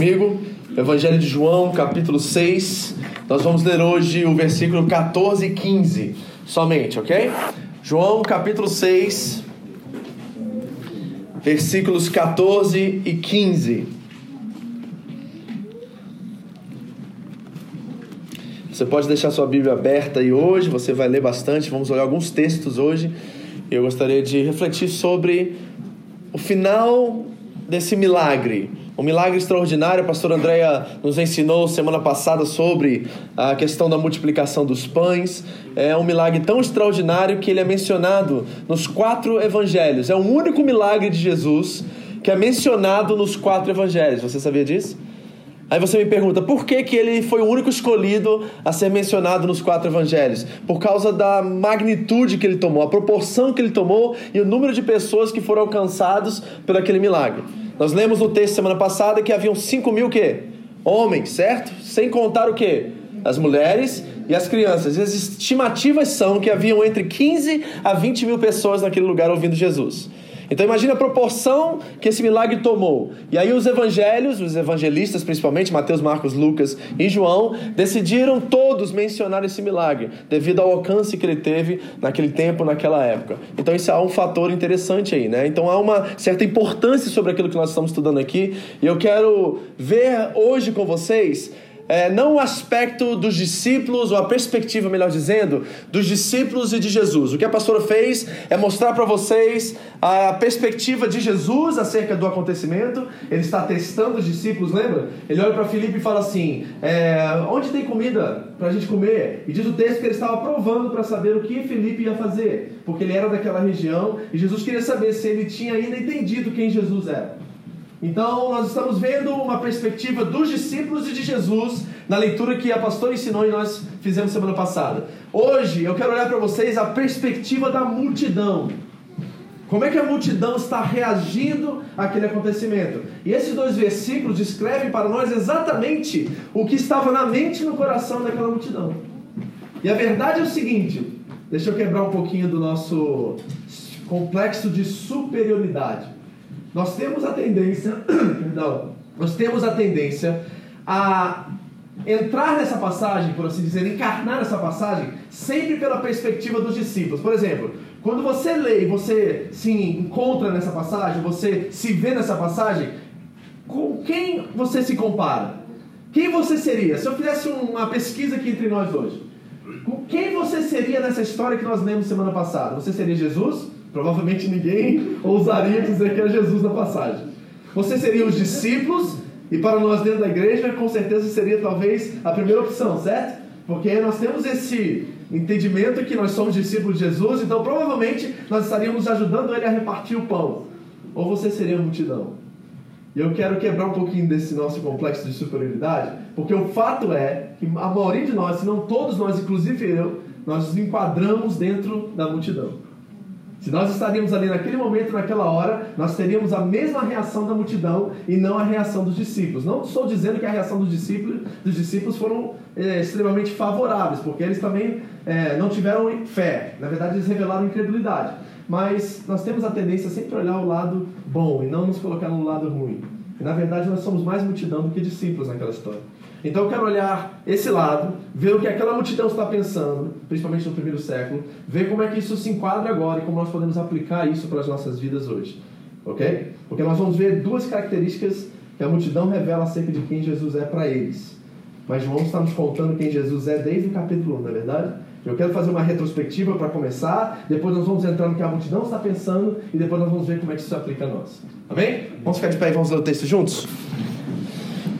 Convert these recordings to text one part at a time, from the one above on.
Comigo, Evangelho de João, capítulo 6. Nós vamos ler hoje o versículo 14 e 15, somente, ok? João, capítulo 6, versículos 14 e 15. Você pode deixar sua Bíblia aberta aí hoje, você vai ler bastante, vamos olhar alguns textos hoje. Eu gostaria de refletir sobre o final desse milagre. Um milagre extraordinário, a pastora Andréia nos ensinou semana passada sobre a questão da multiplicação dos pães. É um milagre tão extraordinário que ele é mencionado nos quatro evangelhos. É o único milagre de Jesus que é mencionado nos quatro evangelhos. Você sabia disso? Aí você me pergunta, por que, que ele foi o único escolhido a ser mencionado nos quatro evangelhos? Por causa da magnitude que ele tomou, a proporção que ele tomou e o número de pessoas que foram alcançados por aquele milagre. Nós lemos no texto semana passada que haviam 5 mil quê? Homens, certo? Sem contar o quê? As mulheres e as crianças. E as estimativas são que haviam entre 15 a 20 mil pessoas naquele lugar ouvindo Jesus. Então imagine a proporção que esse milagre tomou. E aí os evangelhos, os evangelistas principalmente, Mateus, Marcos, Lucas e João, decidiram todos mencionar esse milagre, devido ao alcance que ele teve naquele tempo, naquela época. Então isso é um fator interessante aí, né? Então há uma certa importância sobre aquilo que nós estamos estudando aqui. E eu quero ver hoje com vocês é, não o aspecto dos discípulos, ou a perspectiva, melhor dizendo, dos discípulos e de Jesus. O que a pastora fez é mostrar para vocês a perspectiva de Jesus acerca do acontecimento. Ele está testando os discípulos, lembra? Ele olha para Filipe e fala assim: é, Onde tem comida para a gente comer? E diz o texto que ele estava provando para saber o que Filipe ia fazer, porque ele era daquela região e Jesus queria saber se ele tinha ainda entendido quem Jesus era. Então, nós estamos vendo uma perspectiva dos discípulos e de Jesus na leitura que a pastora ensinou e nós fizemos semana passada. Hoje, eu quero olhar para vocês a perspectiva da multidão. Como é que a multidão está reagindo àquele acontecimento? E esses dois versículos descrevem para nós exatamente o que estava na mente e no coração daquela multidão. E a verdade é o seguinte: deixa eu quebrar um pouquinho do nosso complexo de superioridade. Nós temos a tendência, perdão, nós temos a tendência a entrar nessa passagem, por assim dizer, encarnar essa passagem, sempre pela perspectiva dos discípulos. Por exemplo, quando você lê e você se encontra nessa passagem, você se vê nessa passagem, com quem você se compara? Quem você seria? Se eu fizesse uma pesquisa aqui entre nós hoje, com quem você seria nessa história que nós lemos semana passada? Você seria Jesus? Provavelmente ninguém ousaria dizer que é Jesus na passagem. Você seria os discípulos, e para nós dentro da igreja, com certeza seria talvez a primeira opção, certo? Porque nós temos esse entendimento que nós somos discípulos de Jesus, então provavelmente nós estaríamos ajudando ele a repartir o pão. Ou você seria a multidão. E eu quero quebrar um pouquinho desse nosso complexo de superioridade, porque o fato é que a maioria de nós, se não todos nós, inclusive eu, nós nos enquadramos dentro da multidão. Se nós estaríamos ali naquele momento, naquela hora, nós teríamos a mesma reação da multidão e não a reação dos discípulos. Não estou dizendo que a reação dos discípulos, dos discípulos foram é, extremamente favoráveis, porque eles também é, não tiveram fé. Na verdade, eles revelaram incredulidade. Mas nós temos a tendência a sempre olhar o lado bom e não nos colocar no lado ruim. E, na verdade, nós somos mais multidão do que discípulos naquela história. Então eu quero olhar esse lado, ver o que aquela multidão está pensando, principalmente no primeiro século, ver como é que isso se enquadra agora e como nós podemos aplicar isso para as nossas vidas hoje. Ok? Porque nós vamos ver duas características que a multidão revela acerca de quem Jesus é para eles. Mas João está nos contando quem Jesus é desde o capítulo 1, não é verdade? Eu quero fazer uma retrospectiva para começar, depois nós vamos entrar no que a multidão está pensando e depois nós vamos ver como é que isso se aplica a nós. Amém? Vamos ficar de pé e vamos ler o texto juntos?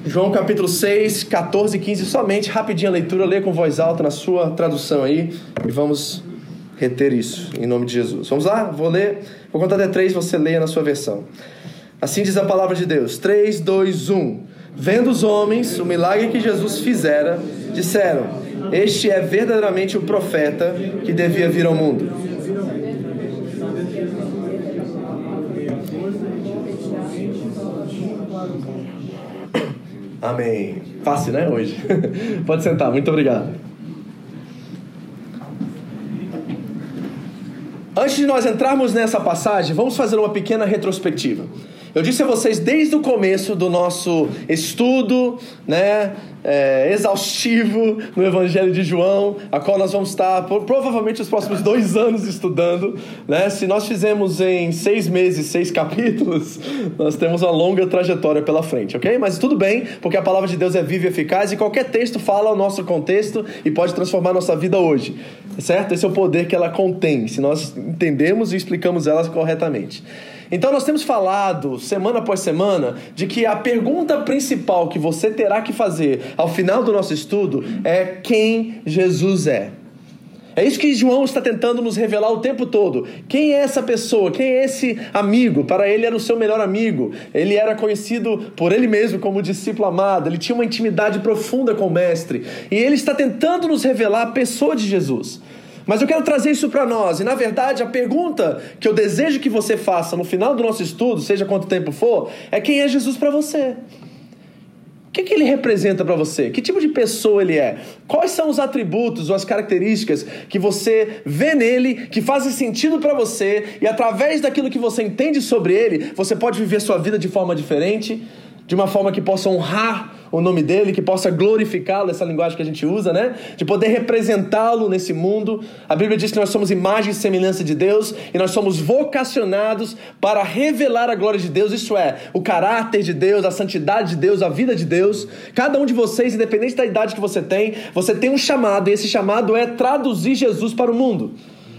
João capítulo 6, 14 e 15, somente rapidinho a leitura, lê com voz alta na sua tradução aí e vamos reter isso em nome de Jesus. Vamos lá? Vou ler, vou contar até três, você leia na sua versão. Assim diz a palavra de Deus. 3, 2, 1. Vendo os homens o milagre que Jesus fizera, disseram: Este é verdadeiramente o profeta que devia vir ao mundo. Amém. Fácil, né? Hoje. Pode sentar, muito obrigado. Antes de nós entrarmos nessa passagem, vamos fazer uma pequena retrospectiva. Eu disse a vocês desde o começo do nosso estudo, né, é, exaustivo no Evangelho de João, a qual nós vamos estar provavelmente os próximos dois anos estudando. Né? Se nós fizemos em seis meses seis capítulos, nós temos uma longa trajetória pela frente, ok? Mas tudo bem, porque a palavra de Deus é viva e eficaz e qualquer texto fala o nosso contexto e pode transformar nossa vida hoje, certo? Esse é o poder que ela contém, se nós entendemos e explicamos elas corretamente. Então nós temos falado semana após semana de que a pergunta principal que você terá que fazer ao final do nosso estudo é quem Jesus é. É isso que João está tentando nos revelar o tempo todo. Quem é essa pessoa? Quem é esse amigo? Para ele era o seu melhor amigo. Ele era conhecido por ele mesmo como discípulo amado. Ele tinha uma intimidade profunda com o Mestre. E ele está tentando nos revelar a pessoa de Jesus. Mas eu quero trazer isso para nós. E na verdade, a pergunta que eu desejo que você faça no final do nosso estudo, seja quanto tempo for, é quem é Jesus para você? O que, que ele representa para você? Que tipo de pessoa ele é? Quais são os atributos ou as características que você vê nele, que fazem sentido para você, e através daquilo que você entende sobre ele, você pode viver sua vida de forma diferente, de uma forma que possa honrar o nome dele, que possa glorificá-lo, essa linguagem que a gente usa, né? De poder representá-lo nesse mundo. A Bíblia diz que nós somos imagem e semelhança de Deus e nós somos vocacionados para revelar a glória de Deus, isso é, o caráter de Deus, a santidade de Deus, a vida de Deus. Cada um de vocês, independente da idade que você tem, você tem um chamado e esse chamado é traduzir Jesus para o mundo.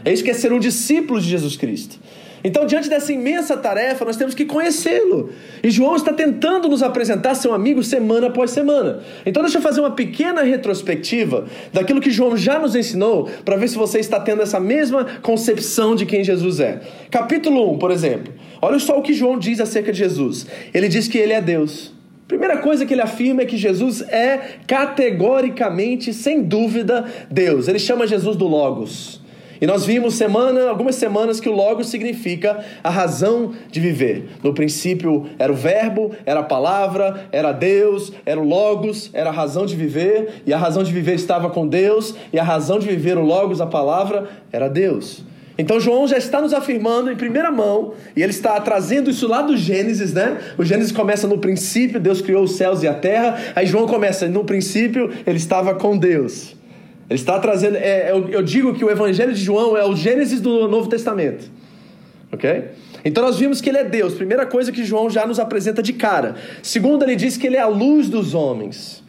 É isso que é ser um discípulo de Jesus Cristo. Então, diante dessa imensa tarefa, nós temos que conhecê-lo. E João está tentando nos apresentar seu amigo semana após semana. Então, deixa eu fazer uma pequena retrospectiva daquilo que João já nos ensinou, para ver se você está tendo essa mesma concepção de quem Jesus é. Capítulo 1, por exemplo. Olha só o que João diz acerca de Jesus. Ele diz que ele é Deus. Primeira coisa que ele afirma é que Jesus é categoricamente, sem dúvida, Deus. Ele chama Jesus do Logos. E nós vimos semana, algumas semanas que o Logos significa a razão de viver. No princípio era o Verbo, era a palavra, era Deus, era o Logos, era a razão de viver, e a razão de viver estava com Deus, e a razão de viver o Logos, a palavra, era Deus. Então João já está nos afirmando em primeira mão, e ele está trazendo isso lá do Gênesis, né? O Gênesis começa no princípio, Deus criou os céus e a terra. Aí João começa, no princípio, ele estava com Deus. Ele está trazendo. É, eu, eu, digo que o Evangelho de João é o Gênesis do Novo Testamento. Ok? Então nós vimos que ele é Deus. Primeira coisa que João já nos apresenta de cara. Segundo, ele diz que ele é a luz dos homens.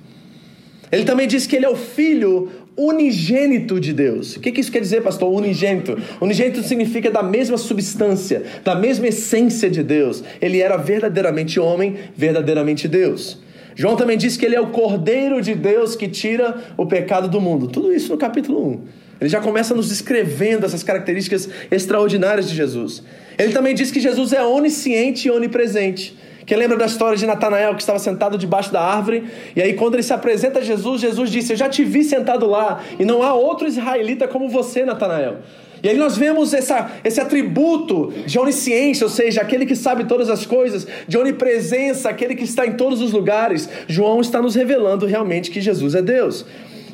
Ele também diz que ele é o filho unigênito de Deus. O que, que isso quer dizer, pastor? Unigênito. Unigênito significa da mesma substância, da mesma essência de Deus. Ele era verdadeiramente homem, verdadeiramente Deus. João também diz que ele é o Cordeiro de Deus que tira o pecado do mundo. Tudo isso no capítulo 1. Ele já começa nos descrevendo essas características extraordinárias de Jesus. Ele também diz que Jesus é onisciente e onipresente. Quem lembra da história de Natanael que estava sentado debaixo da árvore? E aí, quando ele se apresenta a Jesus, Jesus disse: Eu já te vi sentado lá, e não há outro israelita como você, Natanael. E aí nós vemos essa, esse atributo de onisciência, ou seja, aquele que sabe todas as coisas, de onipresença, aquele que está em todos os lugares. João está nos revelando realmente que Jesus é Deus.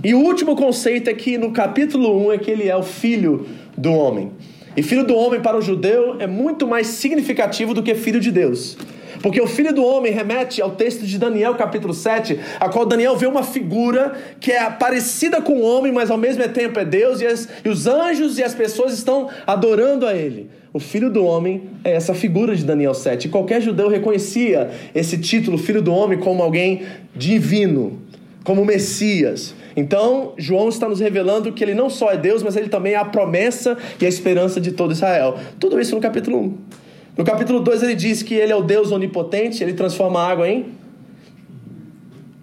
E o último conceito é que no capítulo 1 é que ele é o filho do homem. E filho do homem para o judeu é muito mais significativo do que filho de Deus. Porque o filho do homem remete ao texto de Daniel, capítulo 7, a qual Daniel vê uma figura que é parecida com o homem, mas ao mesmo tempo é Deus, e, as, e os anjos e as pessoas estão adorando a ele. O filho do homem é essa figura de Daniel 7. E qualquer judeu reconhecia esse título, filho do homem, como alguém divino, como Messias. Então, João está nos revelando que ele não só é Deus, mas ele também é a promessa e a esperança de todo Israel. Tudo isso no capítulo 1. No capítulo 2 ele diz que ele é o Deus onipotente, ele transforma a água em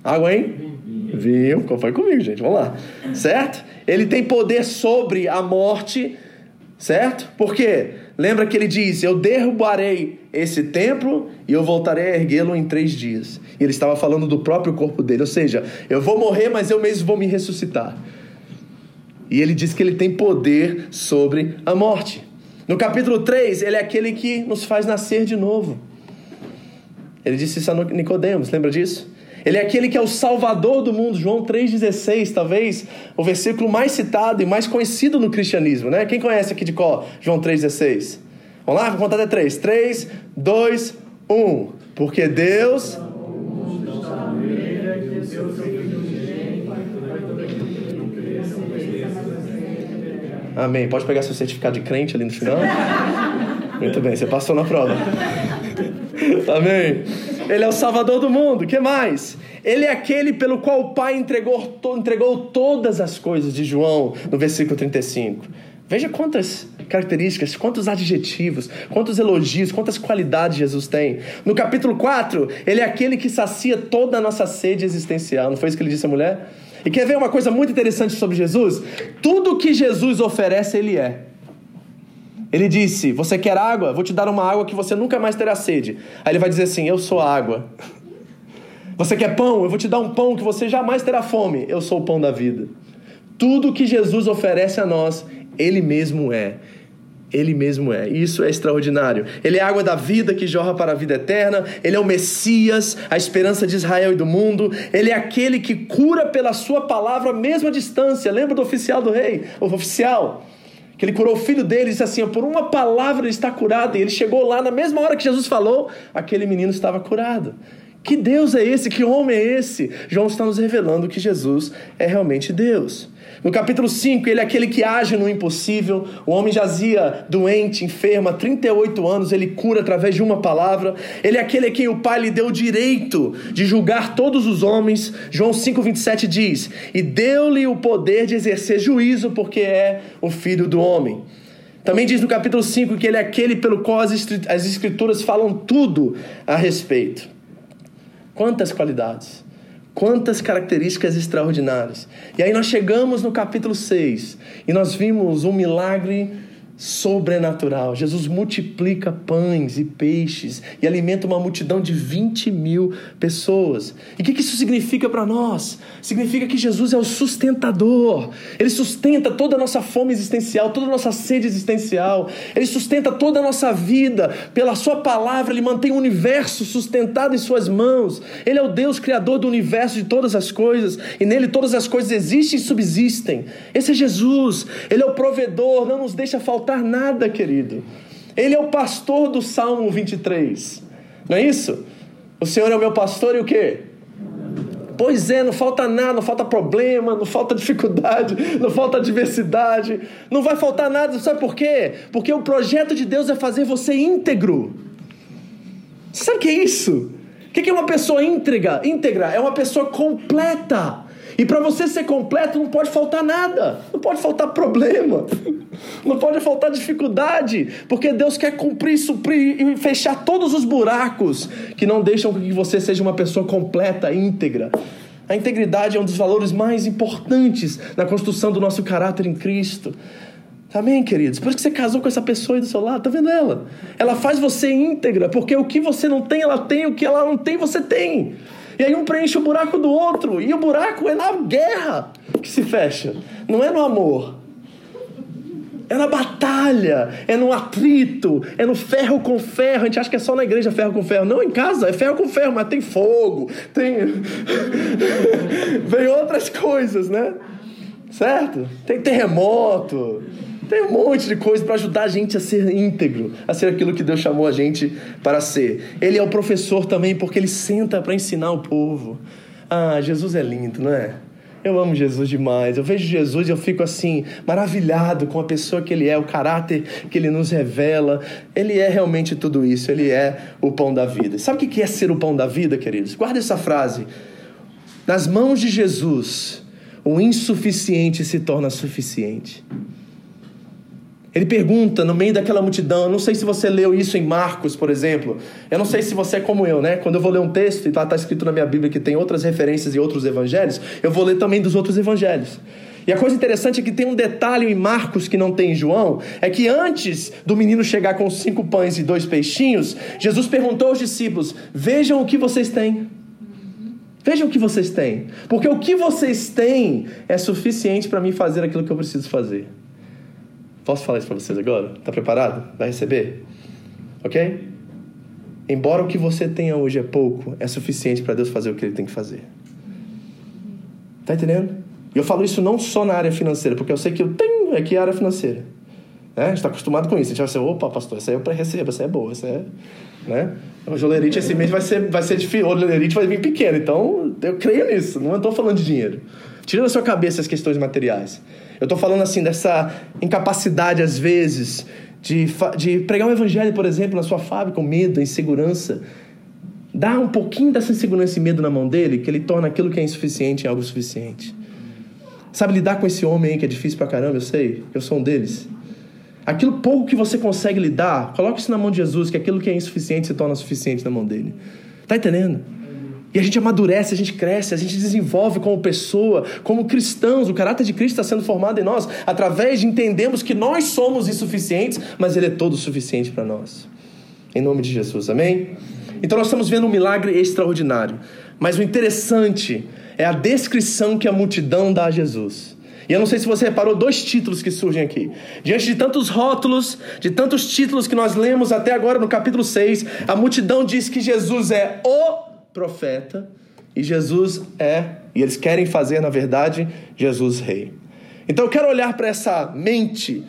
água em vinho. Foi comigo, gente. Vamos lá. Certo? Ele tem poder sobre a morte, Certo? Por quê? Lembra que ele diz: Eu derrubarei esse templo e eu voltarei a erguê-lo em três dias. E ele estava falando do próprio corpo dele, ou seja, eu vou morrer, mas eu mesmo vou me ressuscitar. E ele diz que ele tem poder sobre a morte. No capítulo 3, ele é aquele que nos faz nascer de novo. Ele disse isso a Nicodemos, lembra disso? Ele é aquele que é o salvador do mundo, João 3,16, talvez o versículo mais citado e mais conhecido no cristianismo, né? Quem conhece aqui de qual? João 3,16. Vamos lá, vou contar até 3. 3, 2, 1. Porque Deus. Amém. Pode pegar seu certificado de crente ali no final? Muito bem, você passou na prova. Amém. Ele é o Salvador do mundo. que mais? Ele é aquele pelo qual o Pai entregou, entregou todas as coisas de João, no versículo 35. Veja quantas características, quantos adjetivos, quantos elogios, quantas qualidades Jesus tem. No capítulo 4, ele é aquele que sacia toda a nossa sede existencial. Não foi isso que ele disse à mulher? E quer ver uma coisa muito interessante sobre Jesus? Tudo que Jesus oferece, ele é. Ele disse: Você quer água? Vou te dar uma água que você nunca mais terá sede. Aí ele vai dizer assim: Eu sou a água. Você quer pão? Eu vou te dar um pão que você jamais terá fome. Eu sou o pão da vida. Tudo que Jesus oferece a nós, Ele mesmo é. Ele mesmo é. Isso é extraordinário. Ele é a água da vida que jorra para a vida eterna. Ele é o Messias, a esperança de Israel e do mundo. Ele é aquele que cura pela sua palavra, mesmo à distância. Lembra do oficial do rei? O oficial que ele curou o filho dele disse assim: por uma palavra ele está curado. E ele chegou lá na mesma hora que Jesus falou, aquele menino estava curado. Que Deus é esse? Que homem é esse? João está nos revelando que Jesus é realmente Deus. No capítulo 5, ele é aquele que age no impossível. O homem jazia doente, enfermo, há 38 anos, ele cura através de uma palavra. Ele é aquele a quem o Pai lhe deu o direito de julgar todos os homens. João 5,27 diz: E deu-lhe o poder de exercer juízo, porque é o filho do homem. Também diz no capítulo 5 que ele é aquele pelo qual as Escrituras falam tudo a respeito. Quantas qualidades! Quantas características extraordinárias. E aí nós chegamos no capítulo 6 e nós vimos um milagre sobrenatural. Jesus multiplica pães e peixes e alimenta uma multidão de 20 mil pessoas. E o que isso significa para nós? Significa que Jesus é o sustentador. Ele sustenta toda a nossa fome existencial, toda a nossa sede existencial. Ele sustenta toda a nossa vida. Pela Sua palavra, Ele mantém o universo sustentado em Suas mãos. Ele é o Deus criador do universo de todas as coisas. E nele todas as coisas existem e subsistem. Esse é Jesus. Ele é o provedor, não nos deixa faltar faltar nada, querido. Ele é o pastor do Salmo 23. Não é isso? O Senhor é o meu pastor e o quê? Pois é, não falta nada, não falta problema, não falta dificuldade, não falta adversidade, não vai faltar nada, sabe por quê? Porque o projeto de Deus é fazer você íntegro. Sabe o que é isso? O que é uma pessoa íntegra? Íntegra é uma pessoa completa. E para você ser completo não pode faltar nada, não pode faltar problema, não pode faltar dificuldade, porque Deus quer cumprir, suprir e fechar todos os buracos que não deixam que você seja uma pessoa completa, íntegra. A integridade é um dos valores mais importantes na construção do nosso caráter em Cristo. Amém, queridos? Por isso que você casou com essa pessoa aí do seu lado, tá vendo ela? Ela faz você íntegra, porque o que você não tem, ela tem, o que ela não tem, você tem. E aí um preenche o buraco do outro. E o buraco é na guerra que se fecha. Não é no amor. É na batalha, é no atrito, é no ferro com ferro. A gente acha que é só na igreja ferro com ferro. Não, em casa é ferro com ferro, mas tem fogo, tem. Vem outras coisas, né? Certo? Tem terremoto, tem um monte de coisa para ajudar a gente a ser íntegro, a ser aquilo que Deus chamou a gente para ser. Ele é o professor também porque ele senta para ensinar o povo. Ah, Jesus é lindo, não é? Eu amo Jesus demais. Eu vejo Jesus e eu fico assim, maravilhado com a pessoa que ele é, o caráter que ele nos revela. Ele é realmente tudo isso. Ele é o pão da vida. Sabe o que é ser o pão da vida, queridos? Guarda essa frase. Nas mãos de Jesus, o insuficiente se torna suficiente. Ele pergunta no meio daquela multidão, eu não sei se você leu isso em Marcos, por exemplo. Eu não sei se você é como eu, né? Quando eu vou ler um texto e está tá escrito na minha Bíblia que tem outras referências e outros evangelhos, eu vou ler também dos outros evangelhos. E a coisa interessante é que tem um detalhe em Marcos que não tem em João: é que antes do menino chegar com cinco pães e dois peixinhos, Jesus perguntou aos discípulos: Vejam o que vocês têm. Vejam o que vocês têm. Porque o que vocês têm é suficiente para mim fazer aquilo que eu preciso fazer. Posso falar isso para vocês agora? Está preparado? Vai receber? Ok? Embora o que você tenha hoje é pouco, é suficiente para Deus fazer o que Ele tem que fazer. Tá entendendo? E eu falo isso não só na área financeira, porque eu sei que eu tenho aqui a área financeira. Né? A gente está acostumado com isso. A gente vai ser, opa, pastor, essa aí eu recebo, essa é boa, essa é. Né? O jolerite esse mês vai ser, vai ser difícil, o jolerite vai vir pequeno, então eu creio nisso, não estou falando de dinheiro. Tira da sua cabeça as questões materiais. Eu estou falando assim dessa incapacidade, às vezes, de, de pregar o evangelho, por exemplo, na sua fábrica, com medo, insegurança. Dá um pouquinho dessa insegurança e medo na mão dele, que ele torna aquilo que é insuficiente em algo suficiente. Sabe lidar com esse homem aí que é difícil pra caramba, eu sei, eu sou um deles. Aquilo pouco que você consegue lidar, coloque isso na mão de Jesus, que aquilo que é insuficiente se torna suficiente na mão dele. Tá entendendo? E a gente amadurece, a gente cresce, a gente desenvolve como pessoa, como cristãos. O caráter de Cristo está sendo formado em nós através de entendermos que nós somos insuficientes, mas Ele é todo suficiente para nós. Em nome de Jesus, amém? Então nós estamos vendo um milagre extraordinário. Mas o interessante é a descrição que a multidão dá a Jesus. E eu não sei se você reparou dois títulos que surgem aqui. Diante de tantos rótulos, de tantos títulos que nós lemos até agora no capítulo 6, a multidão diz que Jesus é o profeta e Jesus é, e eles querem fazer, na verdade, Jesus rei. Então eu quero olhar para essa mente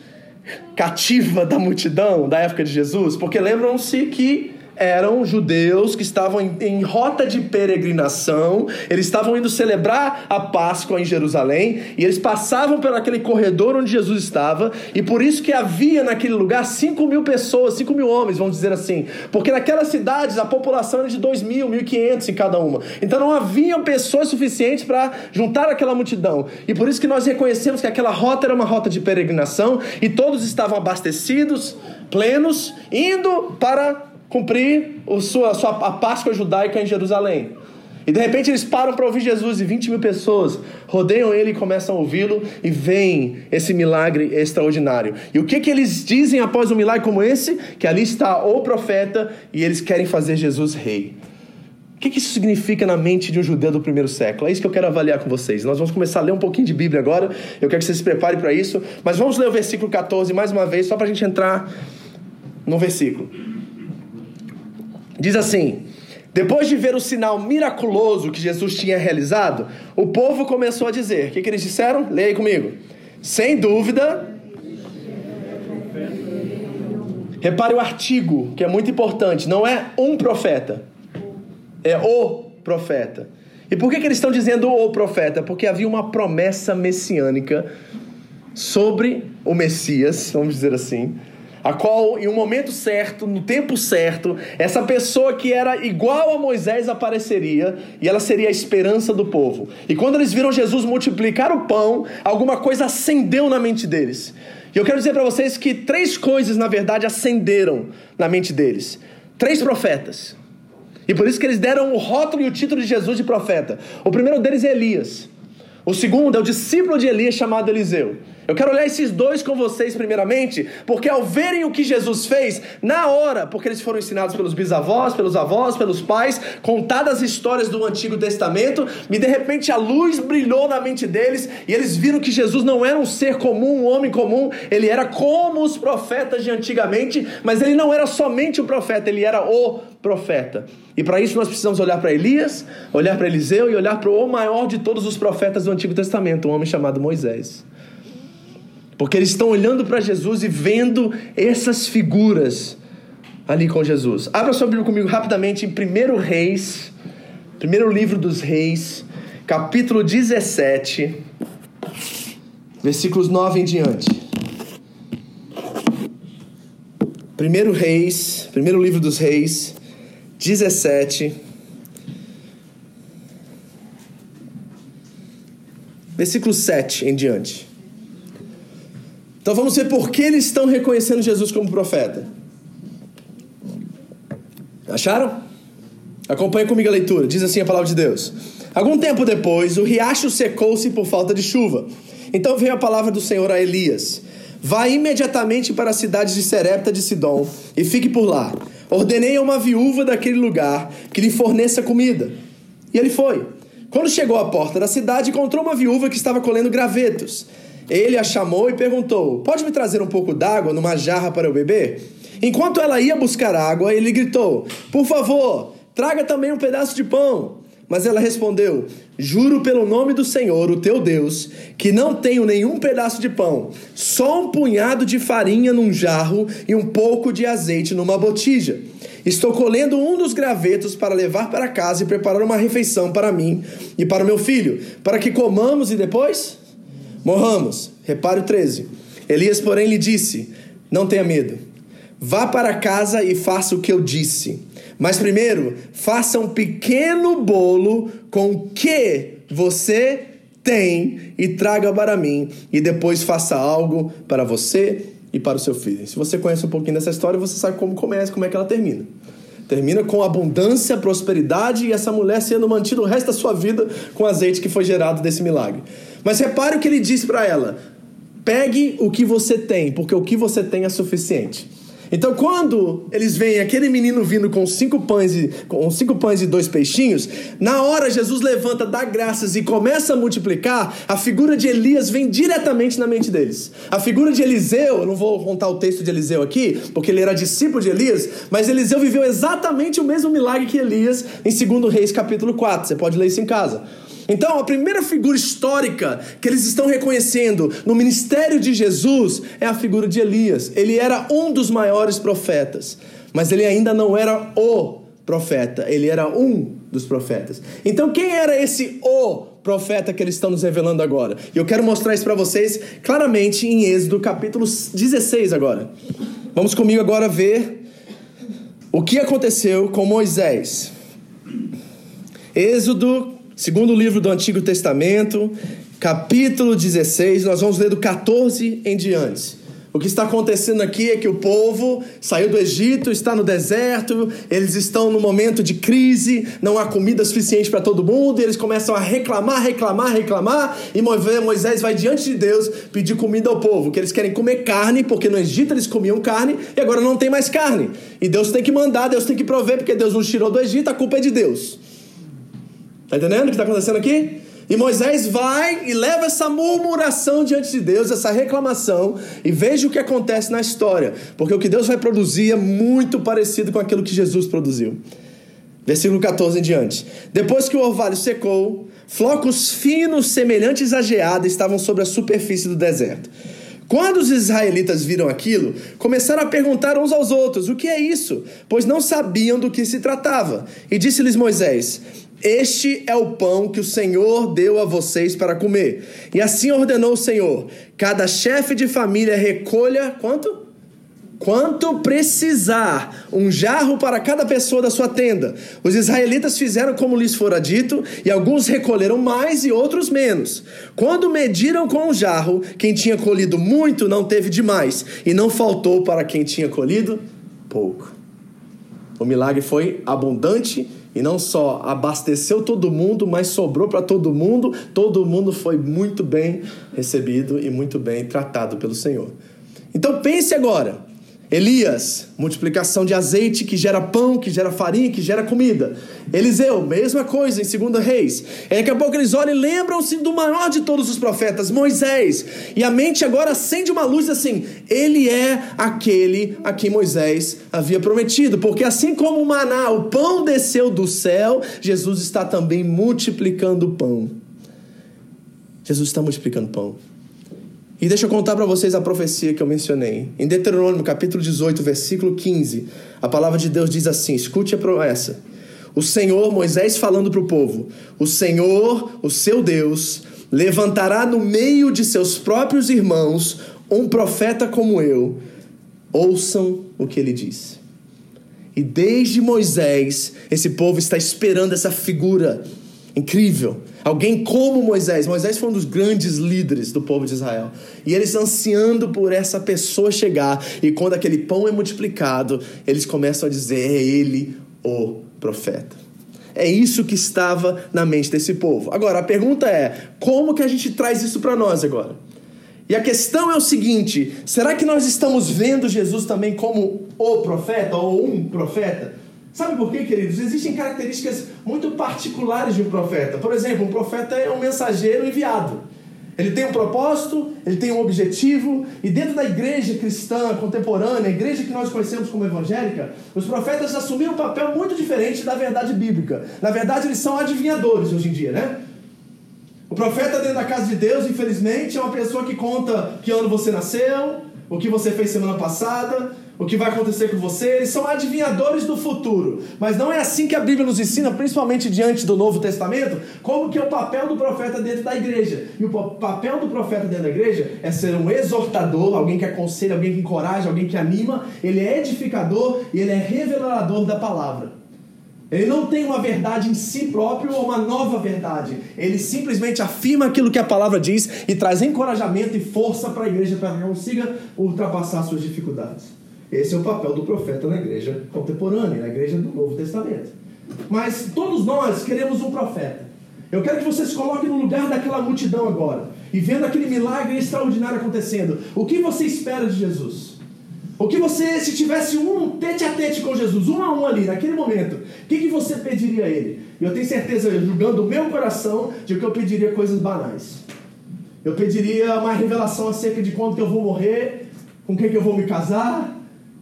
cativa da multidão da época de Jesus, porque lembram-se que eram judeus que estavam em, em, rota de peregrinação, eles estavam indo celebrar a Páscoa em Jerusalém, e eles passavam por aquele corredor onde Jesus estava, e por isso que havia naquele lugar 5 mil pessoas, 5 mil homens, vamos dizer assim, porque naquelas cidades a população era de 2 mil, 1.500 em cada uma, então não haviam pessoas suficientes para juntar aquela multidão, e por isso que nós reconhecemos que aquela rota era uma rota de peregrinação, e todos estavam abastecidos, plenos, indo para cumprir o sua, a, sua, a Páscoa judaica em Jerusalém. E de repente eles param para ouvir Jesus e 20 mil pessoas rodeiam ele e começam a ouvi-lo e vem esse milagre extraordinário. E o que, que eles dizem após um milagre como esse? Que ali está o profeta e eles querem fazer Jesus rei. O que, que isso significa na mente de um judeu do primeiro século? É isso que eu quero avaliar com vocês. Nós vamos começar a ler um pouquinho de Bíblia agora. Eu quero que vocês se preparem para isso. Mas vamos ler o versículo 14 mais uma vez, só para a gente entrar no versículo. Diz assim: depois de ver o sinal miraculoso que Jesus tinha realizado, o povo começou a dizer: o que, que eles disseram? Leia aí comigo. Sem dúvida. Repare o artigo, que é muito importante. Não é um profeta, é o profeta. E por que, que eles estão dizendo o profeta? Porque havia uma promessa messiânica sobre o Messias, vamos dizer assim, a qual, em um momento certo, no tempo certo, essa pessoa que era igual a Moisés apareceria e ela seria a esperança do povo. E quando eles viram Jesus multiplicar o pão, alguma coisa acendeu na mente deles. E eu quero dizer para vocês que três coisas, na verdade, acenderam na mente deles: três profetas. E por isso que eles deram o rótulo e o título de Jesus de profeta. O primeiro deles é Elias. O segundo é o discípulo de Elias chamado Eliseu. Eu quero olhar esses dois com vocês primeiramente, porque ao verem o que Jesus fez, na hora, porque eles foram ensinados pelos bisavós, pelos avós, pelos pais, contadas as histórias do Antigo Testamento, e de repente a luz brilhou na mente deles, e eles viram que Jesus não era um ser comum, um homem comum, ele era como os profetas de antigamente, mas ele não era somente o profeta, ele era o profeta. E para isso nós precisamos olhar para Elias, olhar para Eliseu e olhar para o maior de todos os profetas do Antigo Testamento, um homem chamado Moisés. Porque eles estão olhando para Jesus e vendo essas figuras ali com Jesus. Abra sua Bíblia comigo rapidamente em 1 Reis, primeiro livro dos Reis, capítulo 17, versículos 9 em diante. 1 Reis, primeiro livro dos Reis, 17, versículo 7 em diante. Então vamos ver por que eles estão reconhecendo Jesus como profeta. Acharam? Acompanhe comigo a leitura. Diz assim a palavra de Deus. Algum tempo depois, o riacho secou-se por falta de chuva. Então veio a palavra do Senhor a Elias: Vá imediatamente para a cidade de Serepta de Sidom e fique por lá. Ordenei a uma viúva daquele lugar que lhe forneça comida. E ele foi. Quando chegou à porta da cidade, encontrou uma viúva que estava colhendo gravetos. Ele a chamou e perguntou: Pode me trazer um pouco d'água numa jarra para eu beber? Enquanto ela ia buscar água, ele gritou: Por favor, traga também um pedaço de pão. Mas ela respondeu: Juro pelo nome do Senhor, o teu Deus, que não tenho nenhum pedaço de pão, só um punhado de farinha num jarro e um pouco de azeite numa botija. Estou colhendo um dos gravetos para levar para casa e preparar uma refeição para mim e para o meu filho, para que comamos e depois morramos. Repare o 13. Elias, porém, lhe disse: Não tenha medo. Vá para casa e faça o que eu disse. Mas primeiro, faça um pequeno bolo com o que você tem e traga para mim. E depois faça algo para você e para o seu filho. Se você conhece um pouquinho dessa história, você sabe como começa, como é que ela termina. Termina com abundância, prosperidade e essa mulher sendo mantida o resto da sua vida com azeite que foi gerado desse milagre. Mas repare o que ele disse para ela: pegue o que você tem, porque o que você tem é suficiente. Então, quando eles veem aquele menino vindo com cinco pães e com cinco pães e dois peixinhos, na hora Jesus levanta, dá graças e começa a multiplicar, a figura de Elias vem diretamente na mente deles. A figura de Eliseu, eu não vou contar o texto de Eliseu aqui, porque ele era discípulo de Elias, mas Eliseu viveu exatamente o mesmo milagre que Elias em 2 Reis capítulo 4. Você pode ler isso em casa. Então, a primeira figura histórica que eles estão reconhecendo no ministério de Jesus é a figura de Elias. Ele era um dos maiores profetas, mas ele ainda não era o profeta, ele era um dos profetas. Então, quem era esse o profeta que eles estão nos revelando agora? E eu quero mostrar isso para vocês claramente em Êxodo capítulo 16 agora. Vamos comigo agora ver o que aconteceu com Moisés. Êxodo Segundo livro do Antigo Testamento, capítulo 16, nós vamos ler do 14 em diante. O que está acontecendo aqui é que o povo saiu do Egito, está no deserto, eles estão no momento de crise, não há comida suficiente para todo mundo, e eles começam a reclamar, reclamar, reclamar, e Moisés vai diante de Deus pedir comida ao povo, que eles querem comer carne, porque no Egito eles comiam carne e agora não tem mais carne. E Deus tem que mandar, Deus tem que prover, porque Deus nos tirou do Egito, a culpa é de Deus. Está entendendo o que está acontecendo aqui? E Moisés vai e leva essa murmuração diante de Deus, essa reclamação, e veja o que acontece na história, porque o que Deus vai produzir é muito parecido com aquilo que Jesus produziu. Versículo 14 em diante. Depois que o orvalho secou, flocos finos semelhantes a geada estavam sobre a superfície do deserto. Quando os israelitas viram aquilo, começaram a perguntar uns aos outros: O que é isso? Pois não sabiam do que se tratava. E disse-lhes Moisés: este é o pão que o Senhor deu a vocês para comer. E assim ordenou o Senhor: cada chefe de família recolha quanto? Quanto precisar, um jarro para cada pessoa da sua tenda. Os israelitas fizeram como lhes fora dito, e alguns recolheram mais e outros menos. Quando mediram com o jarro, quem tinha colhido muito não teve demais, e não faltou para quem tinha colhido pouco. O milagre foi abundante e não só abasteceu todo mundo, mas sobrou para todo mundo. Todo mundo foi muito bem recebido e muito bem tratado pelo Senhor. Então pense agora: Elias, multiplicação de azeite que gera pão, que gera farinha, que gera comida. Eliseu, mesma coisa em 2 Reis. E daqui a pouco eles olham e lembram-se do maior de todos os profetas, Moisés. E a mente agora acende uma luz assim: ele é aquele a quem Moisés havia prometido. Porque assim como o maná, o pão desceu do céu, Jesus está também multiplicando o pão. Jesus está multiplicando pão. E deixa eu contar para vocês a profecia que eu mencionei. Em Deuteronômio, capítulo 18, versículo 15, a palavra de Deus diz assim: escute a promessa. O Senhor, Moisés falando para o povo: O Senhor, o seu Deus, levantará no meio de seus próprios irmãos um profeta como eu. Ouçam o que ele diz. E desde Moisés, esse povo está esperando essa figura incrível Alguém como Moisés. Moisés foi um dos grandes líderes do povo de Israel. E eles ansiando por essa pessoa chegar. E quando aquele pão é multiplicado, eles começam a dizer: é ele o profeta. É isso que estava na mente desse povo. Agora, a pergunta é: como que a gente traz isso para nós agora? E a questão é o seguinte: será que nós estamos vendo Jesus também como o profeta ou um profeta? Sabe por quê, queridos? Existem características muito particulares de um profeta. Por exemplo, um profeta é um mensageiro enviado. Ele tem um propósito, ele tem um objetivo, e dentro da igreja cristã contemporânea, a igreja que nós conhecemos como evangélica, os profetas assumiram um papel muito diferente da verdade bíblica. Na verdade, eles são adivinhadores hoje em dia, né? O profeta dentro da casa de Deus, infelizmente, é uma pessoa que conta que ano você nasceu, o que você fez semana passada, o que vai acontecer com você. Eles são adivinhadores do futuro. Mas não é assim que a Bíblia nos ensina, principalmente diante do Novo Testamento, como que é o papel do profeta dentro da igreja. E o papel do profeta dentro da igreja é ser um exortador, alguém que aconselha, alguém que encoraja, alguém que anima. Ele é edificador e ele é revelador da palavra. Ele não tem uma verdade em si próprio ou uma nova verdade. Ele simplesmente afirma aquilo que a palavra diz e traz encorajamento e força para a igreja para que consiga ultrapassar suas dificuldades. Esse é o papel do profeta na igreja contemporânea, na igreja do Novo Testamento. Mas todos nós queremos um profeta. Eu quero que você se coloque no lugar daquela multidão agora e vendo aquele milagre extraordinário acontecendo. O que você espera de Jesus? O que você, se tivesse um tete a tete com Jesus, um a um ali, naquele momento, o que, que você pediria a ele? Eu tenho certeza, julgando o meu coração, de que eu pediria coisas banais. Eu pediria uma revelação acerca de quando que eu vou morrer, com quem que eu vou me casar,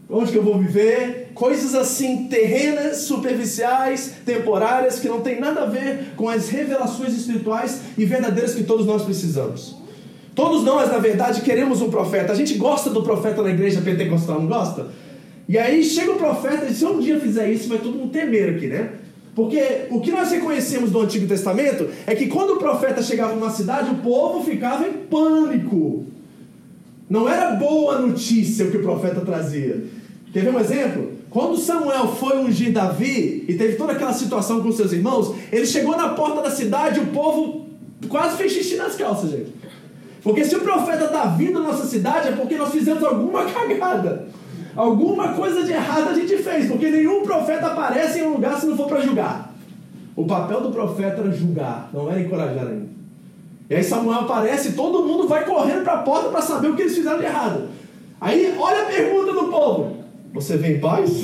onde que eu vou viver, coisas assim terrenas, superficiais, temporárias, que não tem nada a ver com as revelações espirituais e verdadeiras que todos nós precisamos. Todos nós, na verdade, queremos um profeta. A gente gosta do profeta na igreja pentecostal, não gosta? E aí chega o profeta e se um dia fizer isso, vai todo mundo temer aqui, né? Porque o que nós reconhecemos do Antigo Testamento é que quando o profeta chegava numa cidade, o povo ficava em pânico. Não era boa notícia o que o profeta trazia. Quer ver um exemplo? Quando Samuel foi ungir Davi e teve toda aquela situação com seus irmãos, ele chegou na porta da cidade e o povo quase fez xixi nas calças, gente. Porque se o profeta está vindo na nossa cidade é porque nós fizemos alguma cagada. Alguma coisa de errado a gente fez. Porque nenhum profeta aparece em um lugar se não for para julgar. O papel do profeta era julgar, não era encorajar ainda. E aí Samuel aparece e todo mundo vai correndo para a porta para saber o que eles fizeram de errado. Aí olha a pergunta do povo: Você vem em paz?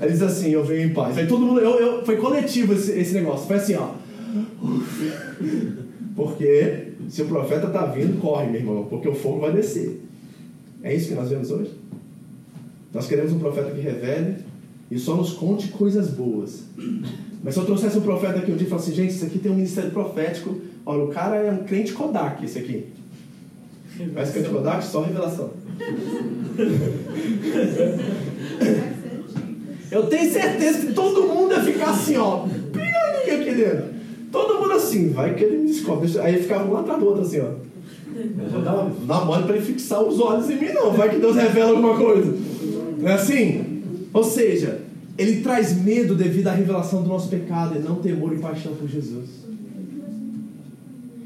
Aí diz assim: Eu venho em paz. Aí todo mundo, eu, eu, foi coletivo esse, esse negócio. Foi assim, ó. Porque se o profeta está vindo, corre, meu irmão, porque o fogo vai descer. É isso que nós vemos hoje? Nós queremos um profeta que revele e só nos conte coisas boas. Mas se eu trouxesse um profeta aqui um dia e falasse assim, gente, isso aqui tem um ministério profético, olha, o cara é um crente Kodak, esse aqui. Mas crente Kodak, só revelação. Eu tenho certeza que todo mundo ia ficar assim, ó, pianinha aqui dentro. Todo mundo assim, vai que ele me descobre. Aí ficava um atrás do outro assim, ó. Vou dar, dar mole para ele fixar os olhos em mim, não. Vai que Deus revela alguma coisa. Não é assim? Ou seja, ele traz medo devido à revelação do nosso pecado e não temor e paixão por Jesus.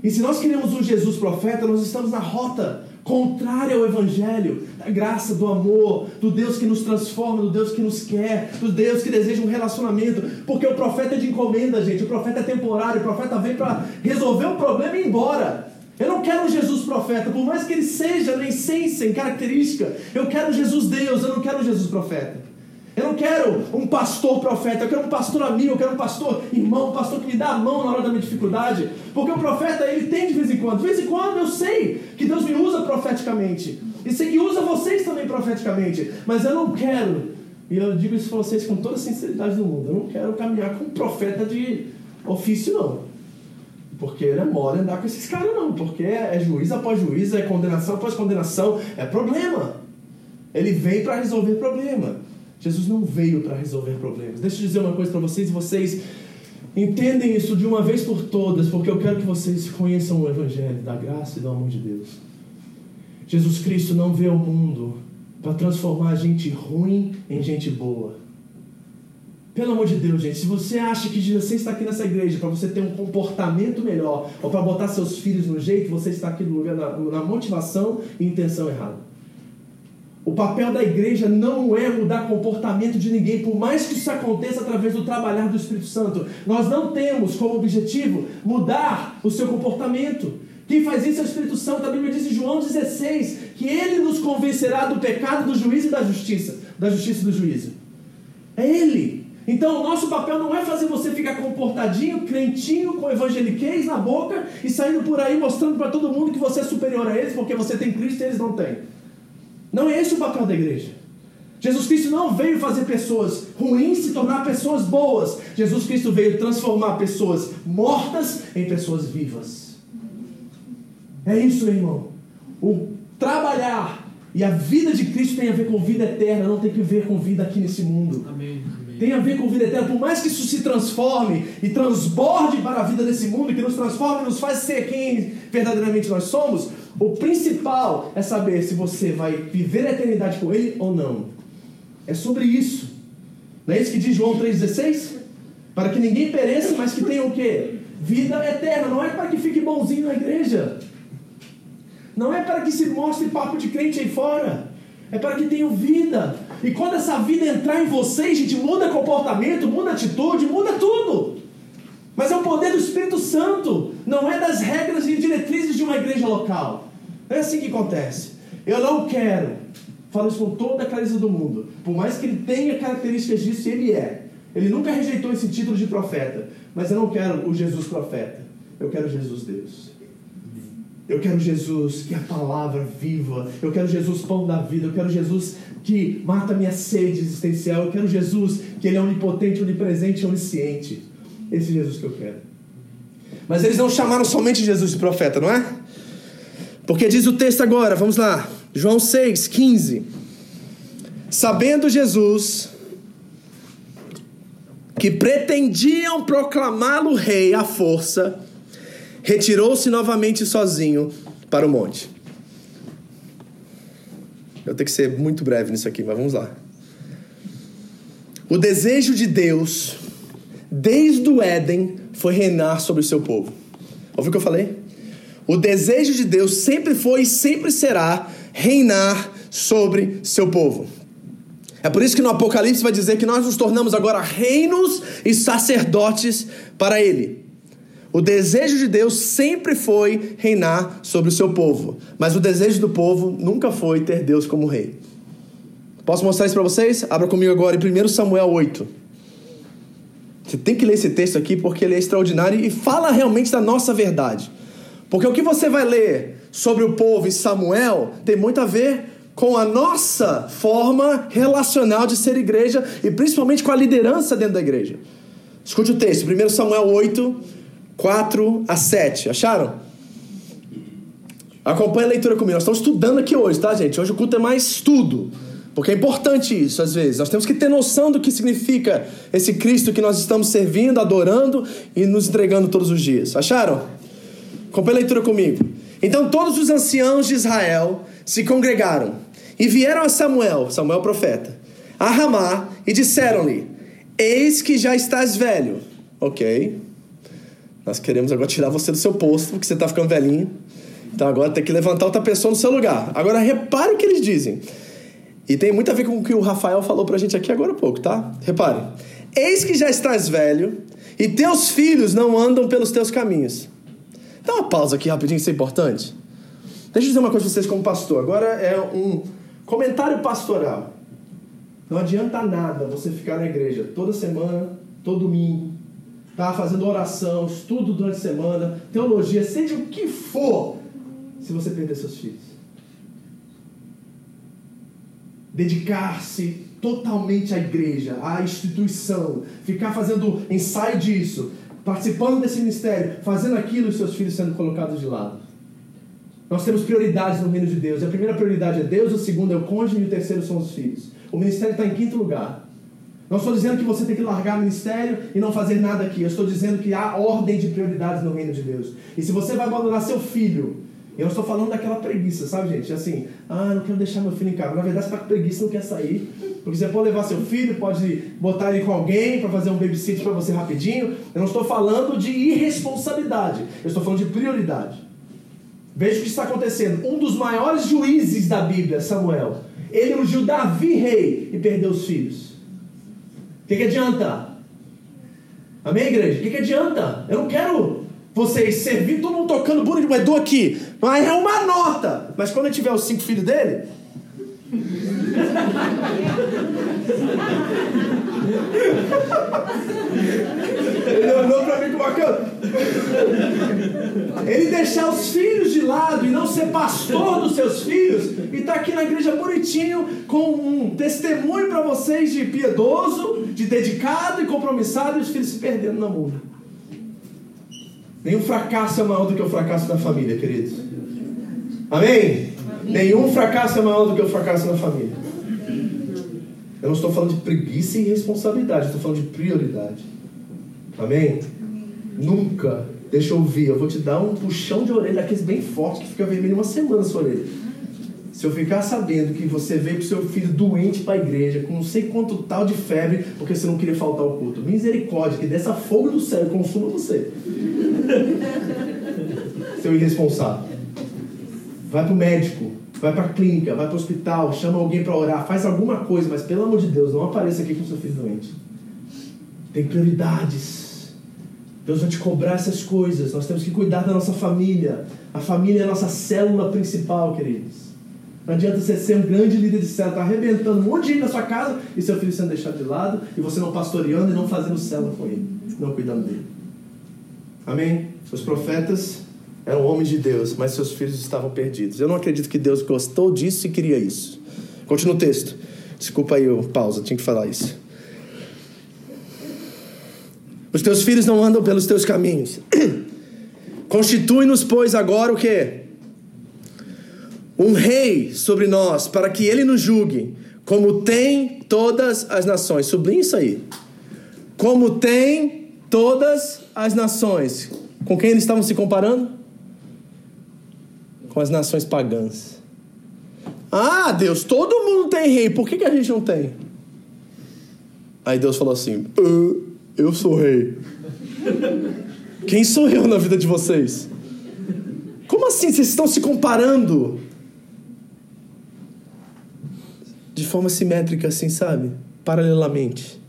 E se nós queremos um Jesus profeta, nós estamos na rota contrária ao Evangelho, da graça, do amor, do Deus que nos transforma, do Deus que nos quer, do Deus que deseja um relacionamento. Porque o profeta é de encomenda, gente, o profeta é temporário, o profeta vem para resolver o problema e ir embora. Eu não quero um Jesus profeta, por mais que ele seja na essência, em característica, eu quero um Jesus Deus, eu não quero um Jesus profeta. Eu não quero um pastor profeta, eu quero um pastor amigo, eu quero um pastor irmão, um pastor que me dá a mão na hora da minha dificuldade. Porque o profeta, ele tem de vez em quando. De vez em quando eu sei que Deus me usa profeticamente. E sei que usa vocês também profeticamente. Mas eu não quero, e eu digo isso para vocês com toda a sinceridade do mundo, eu não quero caminhar com um profeta de ofício, não. Porque não é mole andar com esses caras, não. Porque é juiz após juiz, é condenação após condenação, é problema. Ele vem para resolver problema. Jesus não veio para resolver problemas. Deixa eu dizer uma coisa para vocês e vocês entendem isso de uma vez por todas, porque eu quero que vocês conheçam o Evangelho da graça e do amor de Deus. Jesus Cristo não veio ao mundo para transformar gente ruim em gente boa. Pelo amor de Deus, gente, se você acha que você está aqui nessa igreja para você ter um comportamento melhor ou para botar seus filhos no jeito, você está aqui no lugar na, na motivação e intenção errada. O papel da igreja não é mudar comportamento de ninguém, por mais que isso aconteça através do trabalhar do Espírito Santo. Nós não temos como objetivo mudar o seu comportamento. Quem faz isso é o Espírito Santo. A Bíblia diz em João 16 que ele nos convencerá do pecado, do juízo e da justiça, da justiça e do juízo. É ele. Então, o nosso papel não é fazer você ficar comportadinho, crentinho, com evangeliquez na boca e saindo por aí mostrando para todo mundo que você é superior a eles porque você tem Cristo e eles não têm. Não é esse o papel da igreja. Jesus Cristo não veio fazer pessoas ruins se tornar pessoas boas. Jesus Cristo veio transformar pessoas mortas em pessoas vivas. É isso, meu irmão. O trabalhar e a vida de Cristo tem a ver com vida eterna, não tem que ver com vida aqui nesse mundo. Amém. Amém. Tem a ver com vida eterna. Por mais que isso se transforme e transborde para a vida desse mundo, que nos transforma e nos faz ser quem verdadeiramente nós somos, o principal é saber se você vai viver a eternidade com Ele ou não. É sobre isso. Não é isso que diz João 3,16? Para que ninguém pereça, mas que tenha o quê? Vida eterna. Não é para que fique bonzinho na igreja. Não é para que se mostre papo de crente aí fora. É para que tenham vida. E quando essa vida entrar em vocês, gente, muda comportamento, muda atitude, muda tudo. Mas é o poder do Espírito Santo. Não é das regras e diretrizes de uma igreja local. É assim que acontece. Eu não quero, falo isso com toda a clareza do mundo, por mais que ele tenha características disso, ele é. Ele nunca rejeitou esse título de profeta, mas eu não quero o Jesus profeta, eu quero Jesus Deus. Eu quero Jesus que é a palavra viva. Eu quero Jesus pão da vida. Eu quero Jesus que mata minha sede existencial. Eu quero Jesus que ele é onipotente, onipresente, onisciente. Esse Jesus que eu quero. Mas eles não chamaram somente Jesus de profeta, não é? Porque diz o texto agora, vamos lá, João 6, 15. Sabendo Jesus que pretendiam proclamá-lo rei à força, retirou-se novamente sozinho para o monte. Eu tenho que ser muito breve nisso aqui, mas vamos lá. O desejo de Deus, desde o Éden, foi reinar sobre o seu povo. Ouviu o que eu falei? O desejo de Deus sempre foi e sempre será reinar sobre seu povo. É por isso que no Apocalipse vai dizer que nós nos tornamos agora reinos e sacerdotes para Ele. O desejo de Deus sempre foi reinar sobre o seu povo, mas o desejo do povo nunca foi ter Deus como rei. Posso mostrar isso para vocês? Abra comigo agora em 1 Samuel 8. Você tem que ler esse texto aqui porque ele é extraordinário e fala realmente da nossa verdade. Porque o que você vai ler sobre o povo e Samuel tem muito a ver com a nossa forma relacional de ser igreja e principalmente com a liderança dentro da igreja. Escute o texto, 1 Samuel 8, 4 a 7. Acharam? Acompanhe a leitura comigo. Nós estamos estudando aqui hoje, tá, gente? Hoje o culto é mais estudo. Porque é importante isso, às vezes. Nós temos que ter noção do que significa esse Cristo que nós estamos servindo, adorando e nos entregando todos os dias. Acharam? Acompanhe a leitura comigo. Então todos os anciãos de Israel se congregaram e vieram a Samuel, Samuel profeta, a Ramá e disseram-lhe: Eis que já estás velho. Ok. Nós queremos agora tirar você do seu posto, porque você está ficando velhinho. Então agora tem que levantar outra pessoa no seu lugar. Agora repare o que eles dizem. E tem muito a ver com o que o Rafael falou pra gente aqui agora há pouco, tá? Repare. Eis que já estás velho e teus filhos não andam pelos teus caminhos. Dá uma pausa aqui rapidinho, isso é importante. Deixa eu dizer uma coisa pra vocês como pastor. Agora é um comentário pastoral. Não adianta nada você ficar na igreja toda semana, todo domingo, tá fazendo oração, estudo durante a semana, teologia, seja o que for, se você perder seus filhos. Dedicar-se totalmente à igreja, à instituição, ficar fazendo ensaio disso, participando desse ministério, fazendo aquilo e seus filhos sendo colocados de lado. Nós temos prioridades no reino de Deus. A primeira prioridade é Deus, a segunda é o cônjuge e o terceiro são os filhos. O ministério está em quinto lugar. Não estou dizendo que você tem que largar o ministério e não fazer nada aqui. Eu estou dizendo que há ordem de prioridades no reino de Deus. E se você vai abandonar seu filho, eu estou falando daquela preguiça, sabe, gente? Assim, ah, não quero deixar meu filho em casa. Na verdade, com preguiça não quer sair. Porque você pode levar seu filho, pode botar ele com alguém para fazer um babysit para você rapidinho. Eu não estou falando de irresponsabilidade. Eu estou falando de prioridade. Veja o que está acontecendo. Um dos maiores juízes da Bíblia, Samuel, Ele ungiu Davi rei e perdeu os filhos. O que, que adianta? Amém, igreja? O que, que adianta? Eu não quero vocês servir todo mundo tocando bonito, mas dou aqui. Mas é uma nota. Mas quando eu tiver os cinco filhos dele. Ele olhou para mim com uma. Ele deixar os filhos de lado e não ser pastor dos seus filhos e tá aqui na igreja bonitinho com um testemunho para vocês de piedoso, de dedicado e compromissado e os filhos se perdendo na mula. Nenhum fracasso é maior do que o fracasso da família, queridos. Amém? Nenhum fracasso é maior do que o fracasso da família. Eu não estou falando de preguiça e irresponsabilidade, estou falando de prioridade. Amém? Nunca, deixa eu ouvir, eu vou te dar um puxão de orelha daqueles bem forte que fica vermelho uma semana sua orelha. Se eu ficar sabendo que você veio pro seu filho doente para a igreja, com não sei quanto tal de febre, porque você não queria faltar ao culto, misericórdia, que dessa fogo do céu consuma você. seu irresponsável. Vai pro médico, vai para a clínica, vai para o hospital, chama alguém para orar, faz alguma coisa, mas pelo amor de Deus, não apareça aqui com seu filho doente. Tem prioridades. Deus vai te cobrar essas coisas. Nós temos que cuidar da nossa família. A família é a nossa célula principal, queridos. Não adianta você ser um grande líder de célula, tá arrebentando um monte de gente na sua casa e seu filho sendo deixado de lado e você não pastoreando e não fazendo célula com ele, não cuidando dele. Amém? Os profetas eram homens de Deus, mas seus filhos estavam perdidos. Eu não acredito que Deus gostou disso e queria isso. Continua o texto. Desculpa aí, eu, pausa, tinha que falar isso. Os teus filhos não andam pelos teus caminhos. Constitui-nos, pois, agora o que? Um rei sobre nós, para que ele nos julgue, como tem todas as nações. Sublinha isso aí. Como tem todas as nações. Com quem eles estavam se comparando? Com as nações pagãs. Ah, Deus, todo mundo tem rei, por que, que a gente não tem? Aí Deus falou assim: uh, Eu sou rei. Quem sou eu na vida de vocês? Como assim? Vocês estão se comparando? De forma simétrica, assim, sabe? Paralelamente.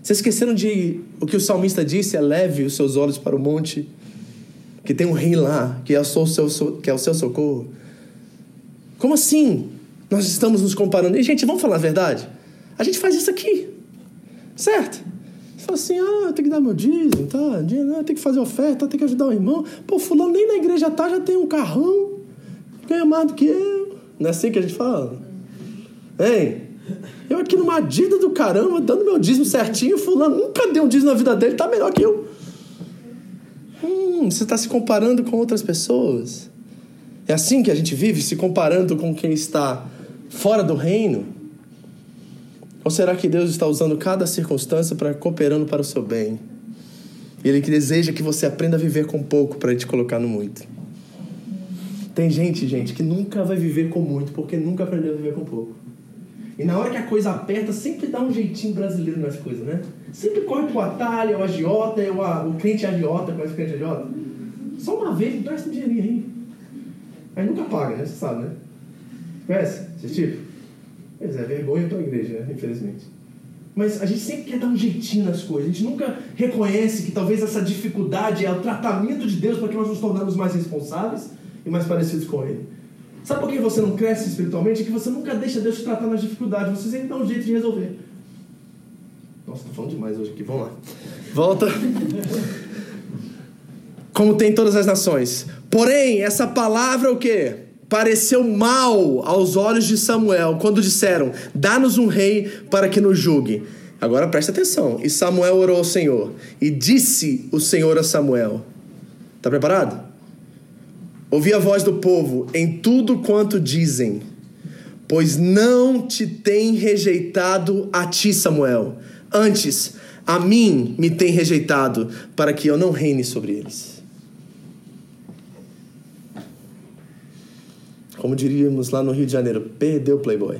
Vocês esqueceram de o que o salmista disse: leve os seus olhos para o monte que tem um rei lá, que é o seu, que é o seu socorro. Como assim? Nós estamos nos comparando. E, gente, vamos falar a verdade? A gente faz isso aqui, certo? Você fala assim, ah, eu tenho que dar meu dízimo, tá? Eu tenho que fazer oferta, eu tenho que ajudar o irmão. Pô, fulano nem na igreja tá, já tem um carrão, ganha mais do que eu. Não é assim que a gente fala? Hein? Eu aqui numa dívida do caramba, dando meu dízimo certinho, fulano nunca deu um dízimo na vida dele, tá melhor que eu. Hum, você está se comparando com outras pessoas. É assim que a gente vive, se comparando com quem está fora do reino? Ou será que Deus está usando cada circunstância para cooperando para o seu bem? Ele que deseja que você aprenda a viver com pouco para te colocar no muito. Tem gente, gente, que nunca vai viver com muito porque nunca aprendeu a viver com pouco. E na hora que a coisa aperta, sempre dá um jeitinho brasileiro nas coisas, né? Sempre corre pro atalho, é o agiota, é o, o crente agiota, conhece o crente agiota? Só uma vez, dá esse dinheirinho aí. Aí nunca paga, né? Você sabe, né? Conhece esse tipo? Pois é, vergonha a tua igreja, né? Infelizmente. Mas a gente sempre quer dar um jeitinho nas coisas. A gente nunca reconhece que talvez essa dificuldade é o tratamento de Deus para que nós nos tornamos mais responsáveis e mais parecidos com Ele. Sabe por que você não cresce espiritualmente? É que você nunca deixa Deus tratar nas dificuldades. Você sempre dá um jeito de resolver. Nossa, tô falando demais hoje aqui. Vamos lá. Volta. Como tem todas as nações. Porém, essa palavra o quê? Pareceu mal aos olhos de Samuel quando disseram: Dá-nos um rei para que nos julgue. Agora presta atenção. E Samuel orou ao Senhor. E disse o Senhor a Samuel: Está preparado? Ouvi a voz do povo em tudo quanto dizem, pois não te tem rejeitado a ti, Samuel. Antes, a mim me tem rejeitado, para que eu não reine sobre eles. Como diríamos lá no Rio de Janeiro, perdeu o Playboy.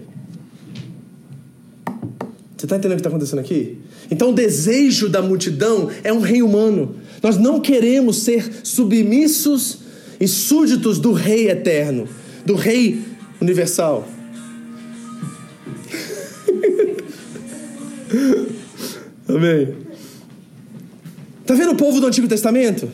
Você está entendendo o que está acontecendo aqui? Então, o desejo da multidão é um rei humano. Nós não queremos ser submissos e súditos do Rei eterno, do Rei universal. Amém. Tá vendo o povo do Antigo Testamento?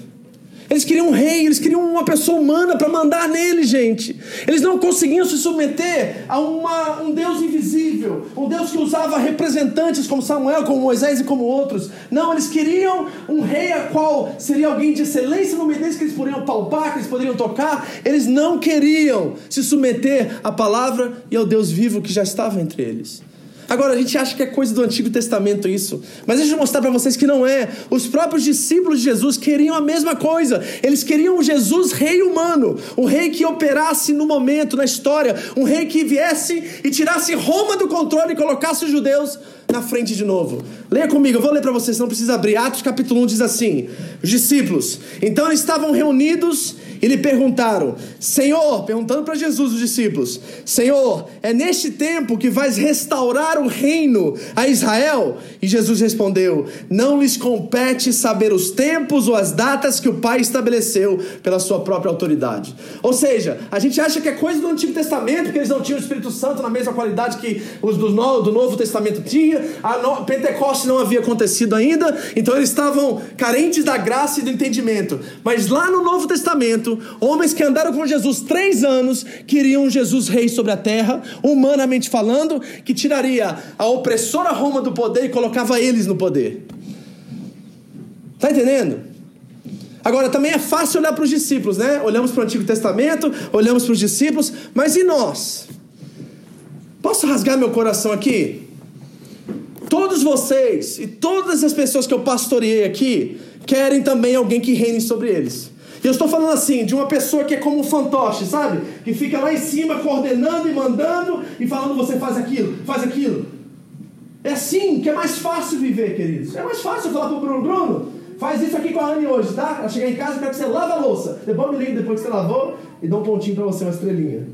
Eles queriam um rei, eles queriam uma pessoa humana para mandar nele, gente. Eles não conseguiam se submeter a uma, um Deus invisível, um Deus que usava representantes como Samuel, como Moisés e como outros. Não, eles queriam um rei a qual seria alguém de excelência no meio que eles poderiam palpar, que eles poderiam tocar. Eles não queriam se submeter à palavra e ao Deus vivo que já estava entre eles. Agora, a gente acha que é coisa do Antigo Testamento isso. Mas deixa eu mostrar para vocês que não é. Os próprios discípulos de Jesus queriam a mesma coisa. Eles queriam um Jesus rei humano. Um rei que operasse no momento, na história. Um rei que viesse e tirasse Roma do controle e colocasse os judeus na frente de novo. Leia comigo, eu vou ler para vocês, não precisa abrir. Atos capítulo 1 diz assim: Os discípulos, então estavam reunidos e lhe perguntaram: Senhor, perguntando para Jesus os discípulos: Senhor, é neste tempo que vais restaurar o reino a Israel? E Jesus respondeu: Não lhes compete saber os tempos ou as datas que o Pai estabeleceu pela sua própria autoridade. Ou seja, a gente acha que é coisa do Antigo Testamento, que eles não tinham o Espírito Santo na mesma qualidade que os do Novo, do Novo Testamento tinha, a no, Pentecoste não havia acontecido ainda, então eles estavam carentes da graça e do entendimento. Mas lá no Novo Testamento, homens que andaram com Jesus três anos, queriam Jesus rei sobre a terra, humanamente falando, que tiraria a opressora Roma do poder e colocava eles no poder. Está entendendo? Agora, também é fácil olhar para os discípulos, né? Olhamos para o Antigo Testamento, olhamos para os discípulos, mas e nós? Posso rasgar meu coração aqui? Todos vocês e todas as pessoas que eu pastoreei aqui querem também alguém que reine sobre eles. Eu estou falando assim, de uma pessoa que é como um fantoche, sabe? Que fica lá em cima coordenando e mandando e falando você faz aquilo, faz aquilo. É assim que é mais fácil viver, queridos. É mais fácil falar pro Bruno, Bruno, faz isso aqui com a Anne hoje, tá? Ela chegar em casa, eu quero que você lave a louça. Depois me liga depois que você lavou e dá um pontinho para você, uma estrelinha.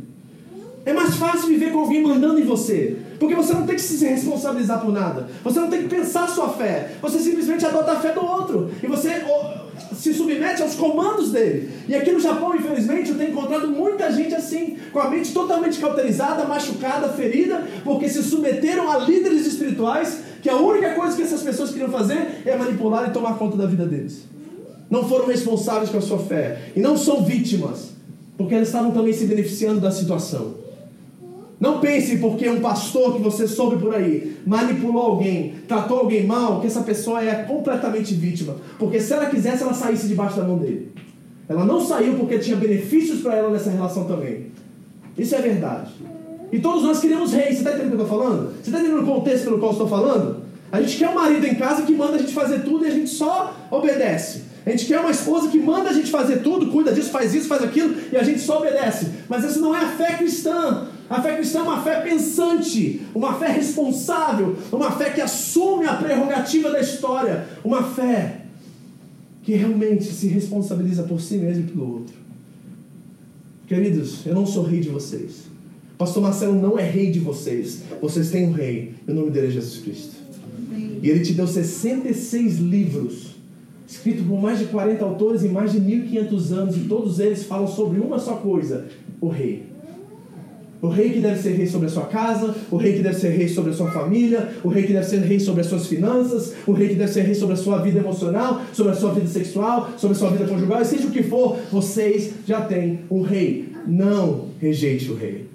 É mais fácil viver com alguém mandando em você. Porque você não tem que se responsabilizar por nada. Você não tem que pensar sua fé. Você simplesmente adota a fé do outro. E você se submete aos comandos dele. E aqui no Japão, infelizmente, eu tenho encontrado muita gente assim, com a mente totalmente cauterizada, machucada, ferida, porque se submeteram a líderes espirituais, que a única coisa que essas pessoas queriam fazer é manipular e tomar conta da vida deles. Não foram responsáveis com a sua fé. E não são vítimas, porque elas estavam também se beneficiando da situação. Não pense porque um pastor que você soube por aí manipulou alguém, tratou alguém mal, que essa pessoa é completamente vítima. Porque se ela quisesse, ela saísse debaixo da mão dele. Ela não saiu porque tinha benefícios para ela nessa relação também. Isso é verdade. E todos nós queremos reis. Você está entendendo o que eu estou falando? Você está entendendo o contexto pelo qual estou falando? A gente quer um marido em casa que manda a gente fazer tudo e a gente só obedece. A gente quer uma esposa que manda a gente fazer tudo, cuida disso, faz isso, faz aquilo e a gente só obedece. Mas essa não é a fé cristã. A fé cristã é uma fé pensante, uma fé responsável, uma fé que assume a prerrogativa da história, uma fé que realmente se responsabiliza por si mesmo e pelo outro. Queridos, eu não sou rei de vocês. Pastor Marcelo não é rei de vocês. Vocês têm um rei. O nome dele é Jesus Cristo. E ele te deu 66 livros, escritos por mais de 40 autores em mais de 1500 anos, e todos eles falam sobre uma só coisa: o rei. O rei que deve ser rei sobre a sua casa, o rei que deve ser rei sobre a sua família, o rei que deve ser rei sobre as suas finanças, o rei que deve ser rei sobre a sua vida emocional, sobre a sua vida sexual, sobre a sua vida conjugal, seja o que for, vocês já têm um rei. Não rejeite o rei.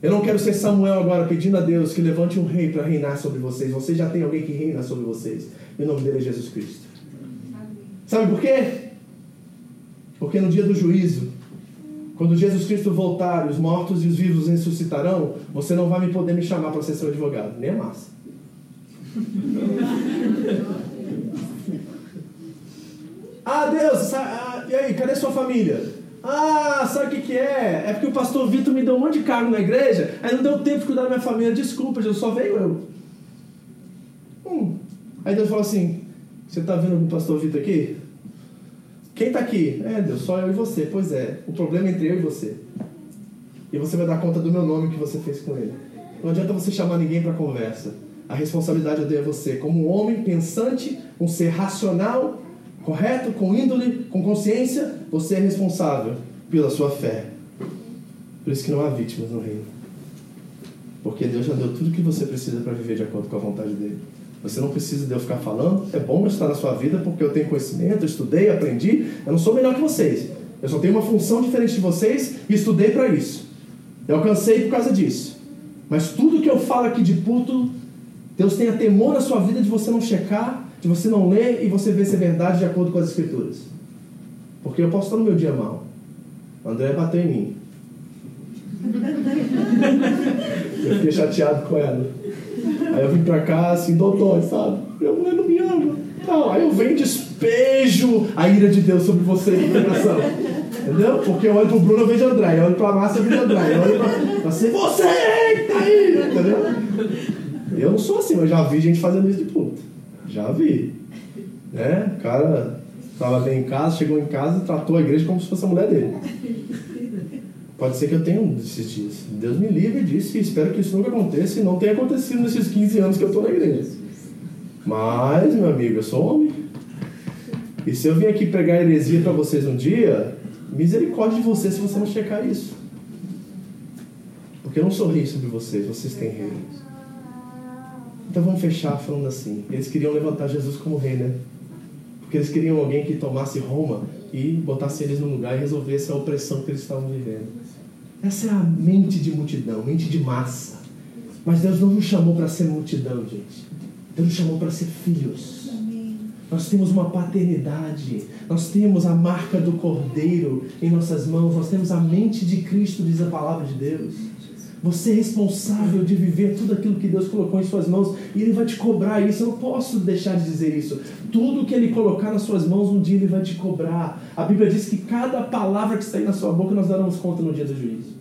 Eu não quero ser Samuel agora pedindo a Deus que levante um rei para reinar sobre vocês. Vocês já têm alguém que reina sobre vocês. E o nome dele é Jesus Cristo. Sabe por quê? Porque no dia do juízo, quando Jesus Cristo voltar, os mortos e os vivos ressuscitarão, você não vai me poder me chamar para ser seu advogado, nem a massa. ah, Deus, ah, e aí, cadê sua família? Ah, sabe o que, que é? É porque o pastor Vitor me deu um monte de cargo na igreja, aí não deu tempo de cuidar da minha família. Desculpa, Jesus, só veio eu. Hum. Aí Deus falou assim: Você está vendo o pastor Vitor aqui? Quem está aqui? É, Deus, só eu e você. Pois é, o problema é entre eu e você. E você vai dar conta do meu nome que você fez com ele. Não adianta você chamar ninguém para conversa. A responsabilidade eu dei a você, como um homem pensante, um ser racional, correto, com índole, com consciência, você é responsável pela sua fé. Por isso que não há vítimas no reino. Porque Deus já deu tudo que você precisa para viver de acordo com a vontade dele. Você não precisa de eu ficar falando. É bom eu estar na sua vida porque eu tenho conhecimento, eu estudei, aprendi. Eu não sou melhor que vocês. Eu só tenho uma função diferente de vocês e estudei para isso. Eu alcancei por causa disso. Mas tudo que eu falo aqui de puto, Deus tenha temor na sua vida de você não checar, de você não ler e você ver se é verdade de acordo com as escrituras. Porque eu posso estar no meu dia mal. O André bateu em mim. Eu fiquei chateado com ela. Aí eu vim pra cá assim, doutor, sabe? Minha mulher não me ama. Não, aí eu venho e despejo a ira de Deus sobre você no coração. Entendeu? Porque eu olho pro Bruno, eu vejo André. Eu olho pra Márcia, eu vejo André. Eu olho pra você, você tá aí! Entendeu? Eu não sou assim, eu já vi gente fazendo isso de puta. Já vi. Né? O cara estava bem em casa, chegou em casa e tratou a igreja como se fosse a mulher dele. Pode ser que eu tenha um desses dias. Deus me livre disso e espero que isso nunca aconteça e não tenha acontecido nesses 15 anos que eu estou na igreja. Mas, meu amigo, eu sou homem. E se eu vim aqui pregar heresia para vocês um dia, misericórdia de vocês se você não checar isso. Porque eu não sou rei sobre vocês, vocês têm rei. Então vamos fechar falando assim. Eles queriam levantar Jesus como rei, né? Porque eles queriam alguém que tomasse Roma e botasse eles no lugar e resolvesse a opressão que eles estavam vivendo. Essa é a mente de multidão, mente de massa. Mas Deus não nos chamou para ser multidão, gente. Deus nos chamou para ser filhos. Nós temos uma paternidade, nós temos a marca do Cordeiro em nossas mãos, nós temos a mente de Cristo, diz a palavra de Deus. Você é responsável de viver tudo aquilo que Deus colocou em suas mãos e Ele vai te cobrar isso. Eu não posso deixar de dizer isso. Tudo que Ele colocar nas suas mãos, um dia Ele vai te cobrar. A Bíblia diz que cada palavra que sair na sua boca nós daremos conta no dia do juízo.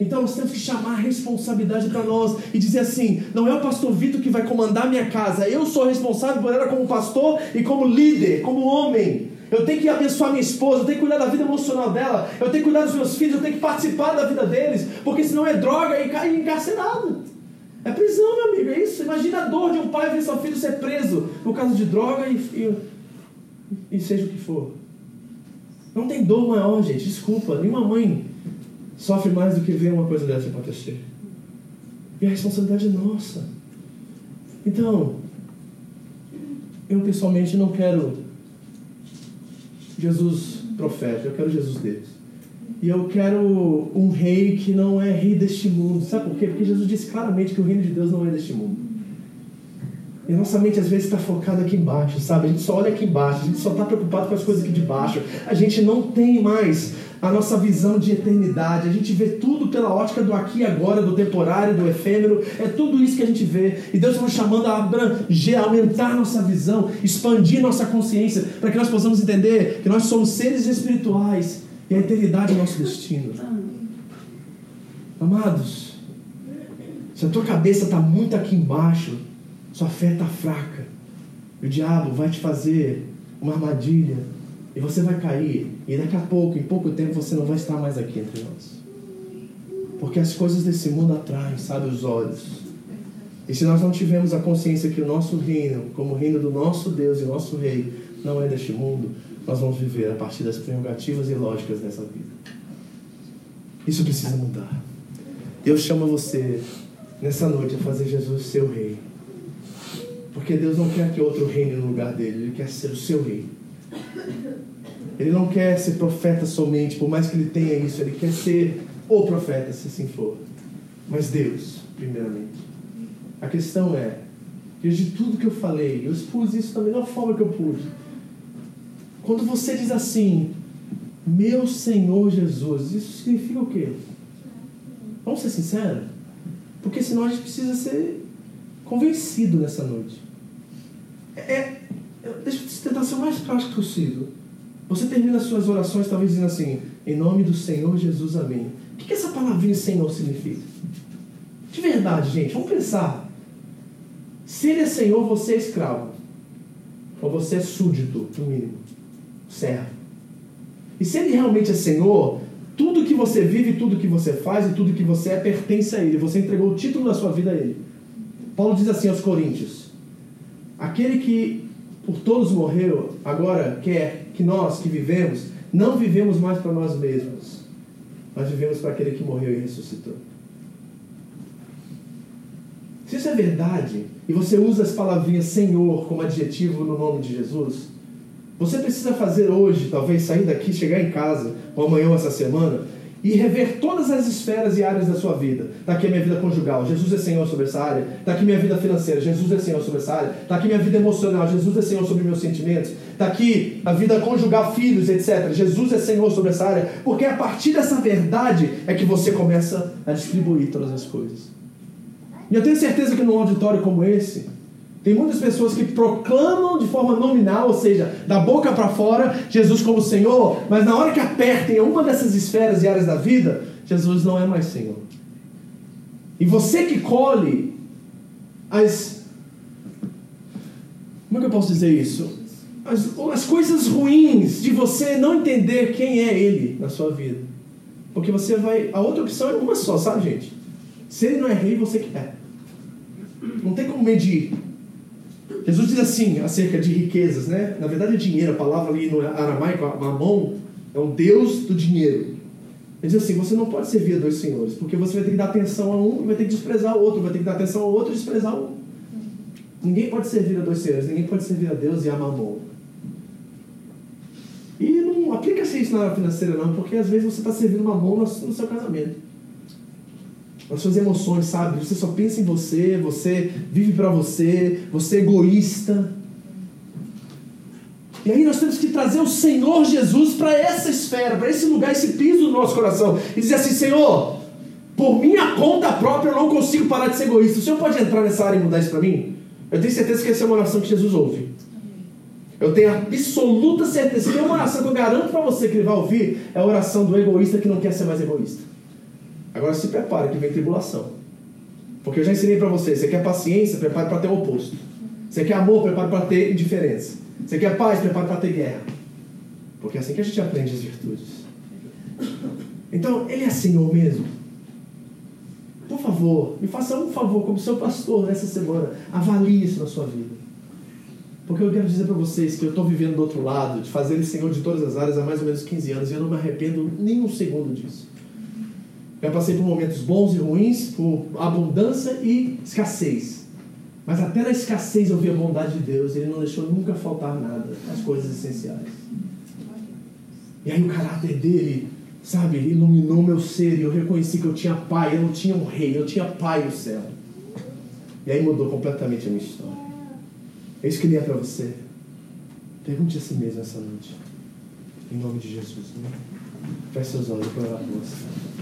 Então nós temos que chamar a responsabilidade para nós e dizer assim: não é o pastor Vitor que vai comandar minha casa, eu sou responsável por ela como pastor e como líder, como homem. Eu tenho que abençoar minha esposa, eu tenho que cuidar da vida emocional dela, eu tenho que cuidar dos meus filhos, eu tenho que participar da vida deles, porque senão é droga e cai encarcerado. É prisão, meu amigo, é isso. Imagina a dor de um pai ver seu filho ser preso por causa de droga e, e, e seja o que for. Não tem dor maior, gente, desculpa. Nenhuma mãe sofre mais do que ver uma coisa dessa acontecer. E a responsabilidade é nossa. Então, eu pessoalmente não quero Jesus profeta, eu quero Jesus Deus. E eu quero um rei que não é rei deste mundo. Sabe por quê? Porque Jesus disse claramente que o reino de Deus não é deste mundo. E nossa mente às vezes está focada aqui embaixo, sabe? A gente só olha aqui embaixo, a gente só está preocupado com as coisas aqui de baixo. A gente não tem mais a nossa visão de eternidade. A gente vê tudo pela ótica do aqui e agora, do temporário, do efêmero. É tudo isso que a gente vê. E Deus está nos chamando a abranger, a aumentar nossa visão, expandir nossa consciência, para que nós possamos entender que nós somos seres espirituais e a eternidade é nosso destino. Amados, se a tua cabeça está muito aqui embaixo, sua fé está fraca. O diabo vai te fazer uma armadilha e você vai cair. E daqui a pouco, em pouco tempo, você não vai estar mais aqui entre nós. Porque as coisas desse mundo atraem, sabe, os olhos. E se nós não tivermos a consciência que o nosso reino, como o reino do nosso Deus e nosso Rei, não é deste mundo, nós vamos viver a partir das prerrogativas e lógicas dessa vida. Isso precisa mudar. Eu chamo você nessa noite a fazer Jesus seu rei. Porque Deus não quer que outro reine no lugar dele, Ele quer ser o seu rei. Ele não quer ser profeta somente, por mais que ele tenha isso, ele quer ser o profeta, se assim for. Mas Deus, primeiramente. A questão é, diante de tudo que eu falei, eu expus isso da melhor forma que eu pude. Quando você diz assim, meu Senhor Jesus, isso significa o quê? Vamos ser sinceros? Porque senão a gente precisa ser convencido nessa noite. É, deixa eu tentar ser o mais prático possível. Você termina as suas orações talvez dizendo assim, em nome do Senhor Jesus, amém. O que, que essa palavrinha Senhor significa? De verdade, gente, vamos pensar. Se ele é Senhor, você é escravo. Ou você é súdito, no mínimo. Servo. E se ele realmente é Senhor, tudo que você vive, tudo que você faz e tudo que você é pertence a ele. Você entregou o título da sua vida a ele. Paulo diz assim aos Coríntios: Aquele que por todos morreu, agora quer que nós que vivemos, não vivemos mais para nós mesmos, mas vivemos para aquele que morreu e ressuscitou. Se isso é verdade, e você usa as palavrinhas Senhor como adjetivo no nome de Jesus, você precisa fazer hoje, talvez sair daqui, chegar em casa, ou amanhã ou essa semana, e rever todas as esferas e áreas da sua vida. Está aqui a minha vida conjugal, Jesus é Senhor sobre essa área. Está aqui minha vida financeira, Jesus é Senhor sobre essa área. Está aqui minha vida emocional, Jesus é Senhor sobre meus sentimentos. Está aqui a vida conjugal, filhos, etc. Jesus é Senhor sobre essa área. Porque a partir dessa verdade é que você começa a distribuir todas as coisas. E eu tenho certeza que num auditório como esse, tem muitas pessoas que proclamam de forma nominal, ou seja, da boca para fora, Jesus como Senhor, mas na hora que apertem uma dessas esferas e áreas da vida, Jesus não é mais Senhor. E você que colhe as. Como é que eu posso dizer isso? As, as coisas ruins de você não entender quem é Ele na sua vida. Porque você vai. A outra opção é uma só, sabe, gente? Se Ele não é rei, você que é. Não tem como medir. Jesus diz assim acerca de riquezas, né? Na verdade dinheiro, a palavra ali no aramaico, mamon, é o Deus do dinheiro. Ele diz assim: você não pode servir a dois senhores, porque você vai ter que dar atenção a um e vai ter que desprezar o outro, vai ter que dar atenção ao outro e desprezar o um. Ninguém pode servir a dois senhores, ninguém pode servir a Deus e a mamon. E não aplica-se isso na área financeira, não, porque às vezes você está servindo mamon no seu casamento as suas emoções, sabe? Você só pensa em você, você vive para você, você é egoísta. E aí nós temos que trazer o Senhor Jesus para essa esfera, para esse lugar, esse piso do nosso coração. E dizer assim, Senhor, por minha conta própria eu não consigo parar de ser egoísta. O Senhor pode entrar nessa área e mudar isso para mim? Eu tenho certeza que essa é uma oração que Jesus ouve. Eu tenho absoluta certeza. Tem uma oração que eu garanto para você que ele vai ouvir, é a oração do egoísta que não quer ser mais egoísta. Agora se prepare que vem tribulação. Porque eu já ensinei para você, você quer paciência, prepare para ter o oposto. Você quer amor, prepare para ter indiferença. Você quer paz, prepare para ter guerra. Porque é assim que a gente aprende as virtudes. Então, ele é Senhor mesmo. Por favor, me faça um favor como seu pastor nessa semana. Avalie isso na sua vida. Porque eu quero dizer para vocês que eu estou vivendo do outro lado, de fazer ele Senhor de todas as áreas há mais ou menos 15 anos, e eu não me arrependo nem um segundo disso. Eu passei por momentos bons e ruins, por abundância e escassez. Mas até na escassez eu vi a bondade de Deus. Ele não deixou nunca faltar nada, as coisas essenciais. E aí o caráter dele, sabe, iluminou meu ser e eu reconheci que eu tinha pai, eu não tinha um rei, eu tinha pai no céu. E aí mudou completamente a minha história. É isso que ele é para você. Pergunte a si mesmo essa noite. Em nome de Jesus. Né? Feche seus olhos para orar por você.